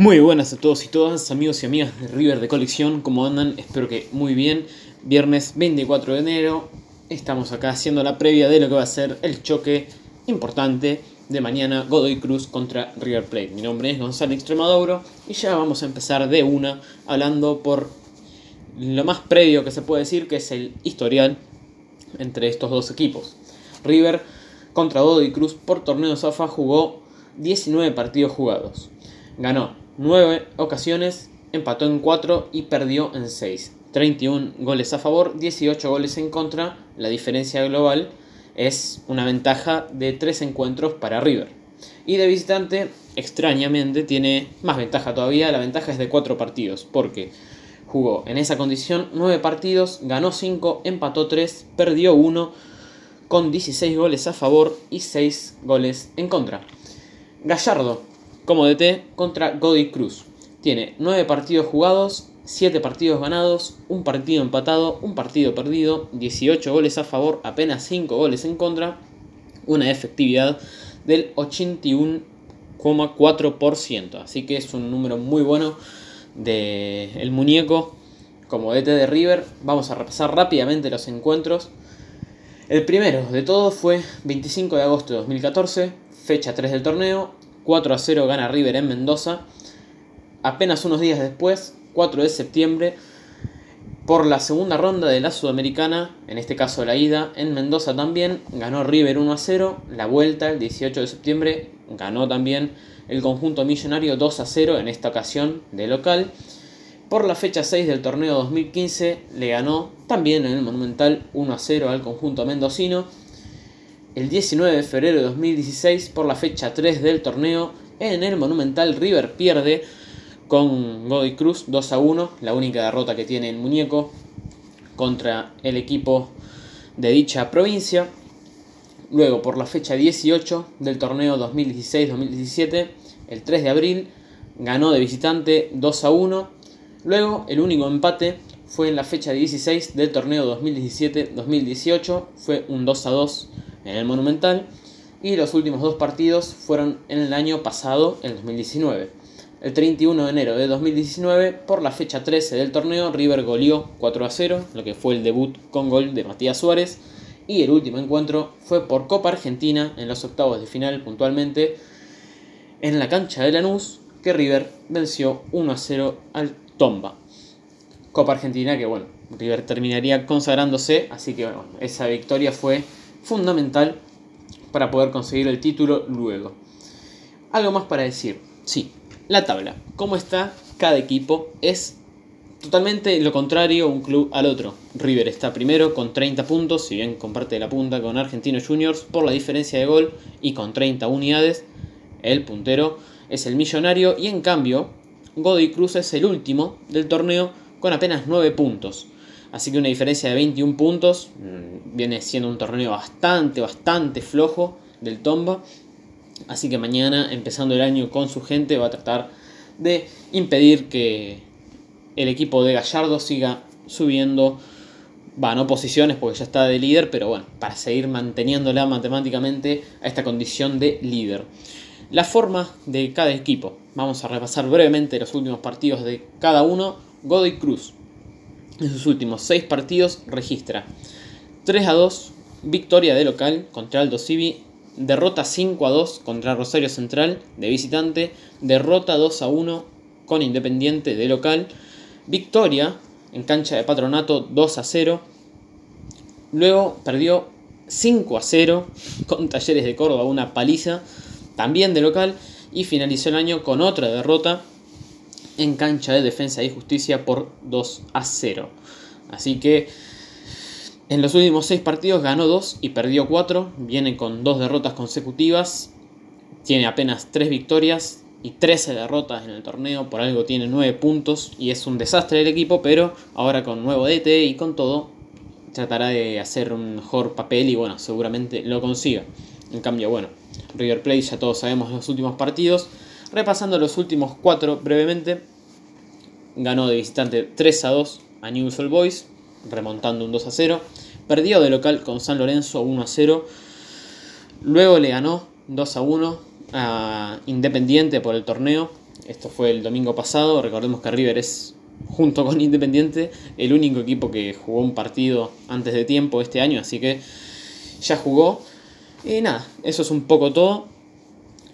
Muy buenas a todos y todas, amigos y amigas de River de Colección, ¿cómo andan? Espero que muy bien. Viernes 24 de enero, estamos acá haciendo la previa de lo que va a ser el choque importante de mañana Godoy Cruz contra River Plate. Mi nombre es Gonzalo Extremaduro y ya vamos a empezar de una hablando por lo más previo que se puede decir, que es el historial entre estos dos equipos. River contra Godoy Cruz por torneo Zafa jugó 19 partidos jugados. Ganó 9 ocasiones, empató en 4 y perdió en 6. 31 goles a favor, 18 goles en contra. La diferencia global es una ventaja de 3 encuentros para River. Y de visitante, extrañamente, tiene más ventaja todavía. La ventaja es de 4 partidos, porque jugó en esa condición 9 partidos, ganó 5, empató 3, perdió 1, con 16 goles a favor y 6 goles en contra. Gallardo, como DT, contra Godoy Cruz. Tiene 9 partidos jugados, 7 partidos ganados, un partido empatado, un partido perdido, 18 goles a favor, apenas 5 goles en contra, una efectividad del 81,4%. Así que es un número muy bueno del el muñeco como DT de River. Vamos a repasar rápidamente los encuentros. El primero de todos fue 25 de agosto de 2014, fecha 3 del torneo, 4 a 0 gana River en Mendoza. Apenas unos días después, 4 de septiembre, por la segunda ronda de la Sudamericana, en este caso la ida, en Mendoza también, ganó River 1 a 0. La vuelta, el 18 de septiembre, ganó también el conjunto millonario 2 a 0, en esta ocasión de local. Por la fecha 6 del torneo 2015 le ganó también en el Monumental 1 a 0 al conjunto mendocino el 19 de febrero de 2016 por la fecha 3 del torneo. En el Monumental River pierde con Godoy Cruz 2 a 1, la única derrota que tiene el muñeco contra el equipo de dicha provincia. Luego por la fecha 18 del torneo 2016-2017, el 3 de abril, ganó de visitante 2 a 1. Luego el único empate fue en la fecha 16 del torneo 2017-2018, fue un 2 a 2 en el Monumental. Y los últimos dos partidos fueron en el año pasado, en 2019. El 31 de enero de 2019, por la fecha 13 del torneo, River goleó 4 a 0, lo que fue el debut con gol de Matías Suárez. Y el último encuentro fue por Copa Argentina, en los octavos de final puntualmente, en la cancha de Lanús, que River venció 1 a 0 al Tomba. Copa Argentina que bueno, River terminaría consagrándose, así que esa victoria fue fundamental para poder conseguir el título luego. Algo más para decir. Sí, la tabla. ¿Cómo está cada equipo? Es totalmente lo contrario un club al otro. River está primero con 30 puntos, si bien comparte la punta con Argentinos Juniors por la diferencia de gol y con 30 unidades. El puntero es el millonario y en cambio Godoy Cruz es el último del torneo con apenas 9 puntos. Así que una diferencia de 21 puntos mm, viene siendo un torneo bastante, bastante flojo del Tomba. Así que mañana, empezando el año con su gente, va a tratar de impedir que el equipo de Gallardo siga subiendo. Va, no posiciones porque ya está de líder, pero bueno, para seguir manteniéndola matemáticamente a esta condición de líder. La forma de cada equipo. Vamos a repasar brevemente los últimos partidos de cada uno. Godoy Cruz en sus últimos 6 partidos registra 3 a 2 victoria de local contra Aldo Civi, derrota 5 a 2 contra Rosario Central de visitante, derrota 2 a 1 con Independiente de local, victoria en cancha de Patronato 2 a 0, luego perdió 5 a 0 con Talleres de Córdoba, una paliza también de local y finalizó el año con otra derrota en cancha de defensa y justicia por 2 a 0. Así que en los últimos 6 partidos ganó 2 y perdió 4. Viene con 2 derrotas consecutivas. Tiene apenas 3 victorias y 13 derrotas en el torneo. Por algo tiene 9 puntos y es un desastre el equipo. Pero ahora con nuevo DT y con todo tratará de hacer un mejor papel y bueno, seguramente lo consiga. En cambio, bueno, River Plate ya todos sabemos los últimos partidos. Repasando los últimos 4 brevemente, ganó de visitante 3 a 2 a Newell's Old Boys, remontando un 2 a 0. Perdió de local con San Lorenzo 1 a 0. Luego le ganó 2 a 1 a Independiente por el torneo Esto fue el domingo pasado. Recordemos que River es, junto con Independiente, el único equipo que jugó un partido antes de tiempo este año. Así que ya jugó. Y nada, eso es un poco todo.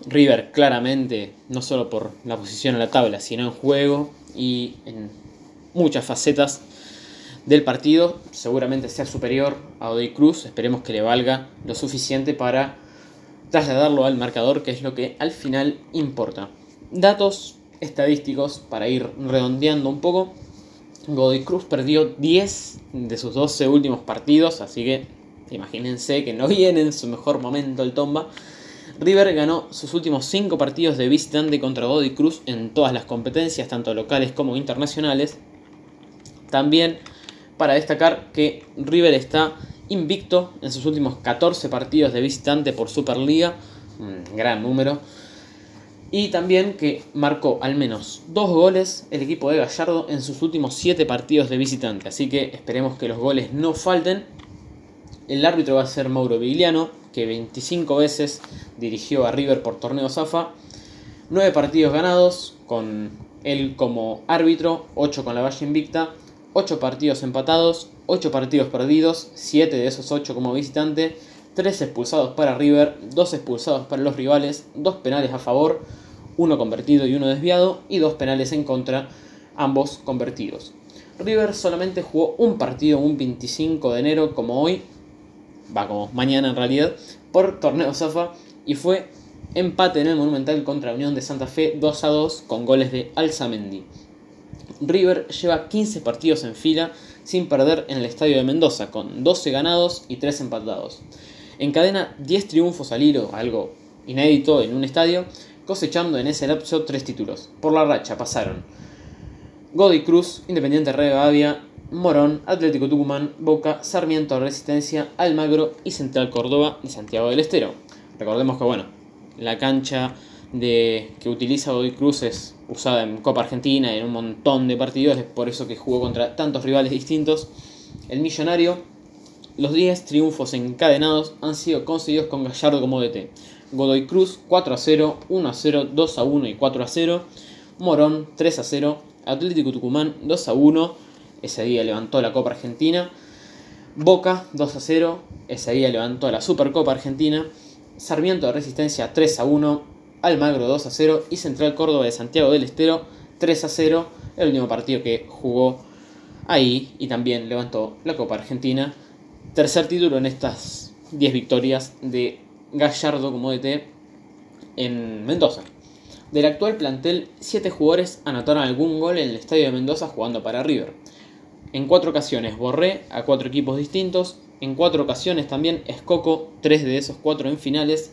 River claramente, no solo por la posición en la tabla, sino en juego y en muchas facetas del partido, seguramente sea superior a Odi Cruz. Esperemos que le valga lo suficiente para trasladarlo al marcador, que es lo que al final importa. Datos estadísticos para ir redondeando un poco. Godoy Cruz perdió 10 de sus 12 últimos partidos, así que imagínense que no viene en su mejor momento el Tomba. River ganó sus últimos 5 partidos de visitante contra Godoy Cruz en todas las competencias, tanto locales como internacionales. También para destacar que River está invicto en sus últimos 14 partidos de visitante por Superliga, un gran número. Y también que marcó al menos dos goles el equipo de Gallardo en sus últimos 7 partidos de visitante. Así que esperemos que los goles no falten. El árbitro va a ser Mauro Vigliano, que 25 veces dirigió a River por torneo Zafa. 9 partidos ganados, con él como árbitro, 8 con la Valle Invicta, 8 partidos empatados, 8 partidos perdidos, 7 de esos 8 como visitante, 3 expulsados para River, 2 expulsados para los rivales, 2 penales a favor, 1 convertido y 1 desviado, y 2 penales en contra, ambos convertidos. River solamente jugó un partido un 25 de enero como hoy, va como mañana en realidad, por torneo Zafa, y fue empate en el Monumental contra Unión de Santa Fe 2 a 2 con goles de Alzamendi. River lleva 15 partidos en fila sin perder en el estadio de Mendoza, con 12 ganados y 3 empatados. Encadena 10 triunfos al hilo, algo inédito en un estadio, cosechando en ese lapso 3 títulos. Por la racha pasaron Godoy Cruz, Independiente Rivadavia, Morón, Atlético Tucumán, Boca, Sarmiento Resistencia, Almagro y Central Córdoba y Santiago del Estero. Recordemos que bueno, la cancha de, que utiliza Godoy Cruz es usada en Copa Argentina y en un montón de partidos, es por eso que jugó contra tantos rivales distintos. El Millonario, los 10 triunfos encadenados han sido conseguidos con Gallardo como DT. Godoy Cruz 4 a 0, 1 a 0, 2 a 1 y 4 a 0. Morón 3 a 0, Atlético Tucumán 2 a 1, ese día levantó la Copa Argentina. Boca 2 a 0, ese día levantó la Supercopa Argentina. Sarmiento de Resistencia 3 a 1, Almagro 2 a 0 y Central Córdoba de Santiago del Estero 3 a 0, el último partido que jugó ahí y también levantó la Copa Argentina. Tercer título en estas 10 victorias de Gallardo como DT en Mendoza. Del actual plantel, 7 jugadores anotaron algún gol en el estadio de Mendoza jugando para River. En 4 ocasiones Borré a 4 equipos distintos, en 4 ocasiones también Escoco, 3 de esos 4 en finales,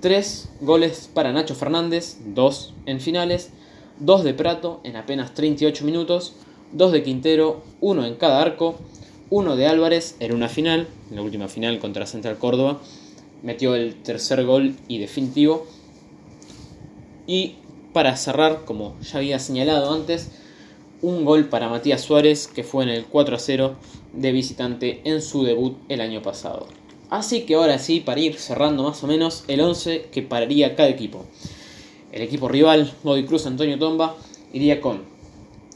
3 goles para Nacho Fernández, 2 en finales, 2 de Prato en apenas 38 minutos, 2 de Quintero, 1 en cada arco, 1 de Álvarez en una final, en la última final contra Central Córdoba, metió el tercer gol y definitivo. Y para cerrar, como ya había señalado antes, un gol para Matías Suárez que fue en el 4 a 0 de visitante en su debut el año pasado. Así que ahora sí, para ir cerrando más o menos el 11 que pararía cada equipo. El equipo rival, Godoy Cruz Antonio Tomba, iría con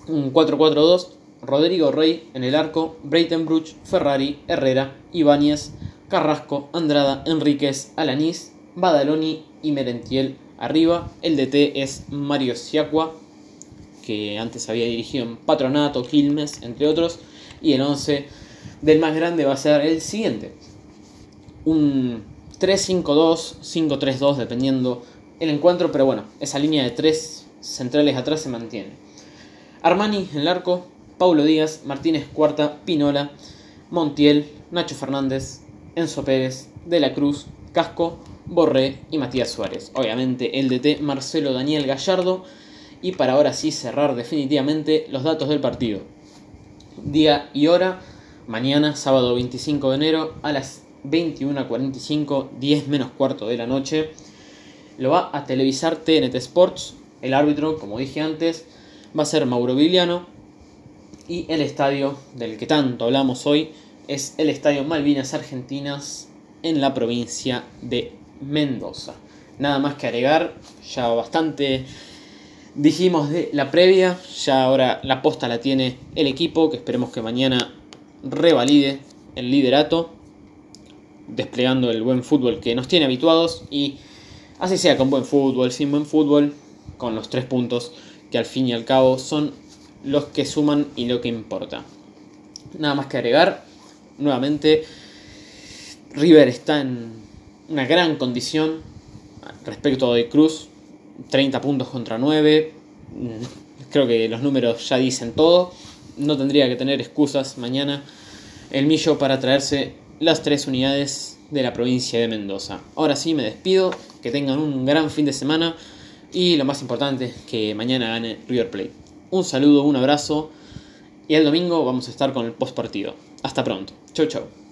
un 4-4-2, Rodrigo Rey en el arco, Breitenbruch, Ferrari, Herrera, Ibáñez, Carrasco, Andrada, Enríquez, Alanís, Badaloni y Merentiel arriba. El DT es Mario Siacua, que antes había dirigido en Patronato, Quilmes, entre otros. Y el 11 del más grande va a ser el siguiente un 3-5-2, 5-3-2, dependiendo el encuentro, pero bueno, esa línea de tres centrales atrás se mantiene. Armani en el arco, Paulo Díaz, Martínez Cuarta, Pinola, Montiel, Nacho Fernández, Enzo Pérez, De la Cruz, Casco, Borré y Matías Suárez. Obviamente el DT Marcelo Daniel Gallardo. Y para ahora sí cerrar definitivamente los datos del partido. Día y hora, mañana, sábado 25 de enero, a las 21 a 45, 10 menos cuarto de la noche. Lo va a televisar TNT Sports. El árbitro, como dije antes, va a ser Mauro Viliano. Y el estadio del que tanto hablamos hoy es el Estadio Malvinas Argentinas en la provincia de Mendoza. Nada más que agregar, ya bastante Dijimos de la previa, ya ahora la posta la tiene el equipo, que esperemos que mañana revalide el liderato, desplegando el buen fútbol que nos tiene habituados y así sea con buen fútbol, sin buen fútbol, con los tres puntos que al fin y al cabo son los que suman y lo que importa. Nada más que agregar, nuevamente River está en una gran condición respecto de Cruz, 30 puntos contra 9. Mm, creo que los números ya dicen todo. No tendría que tener excusas mañana el Millo para traerse las tres unidades de la provincia de Mendoza. Ahora sí me despido, que tengan un gran fin de semana y lo más importante, que mañana gane River Plate. Un saludo, un abrazo y el domingo vamos a estar con el post partido. Hasta pronto. Chau chau.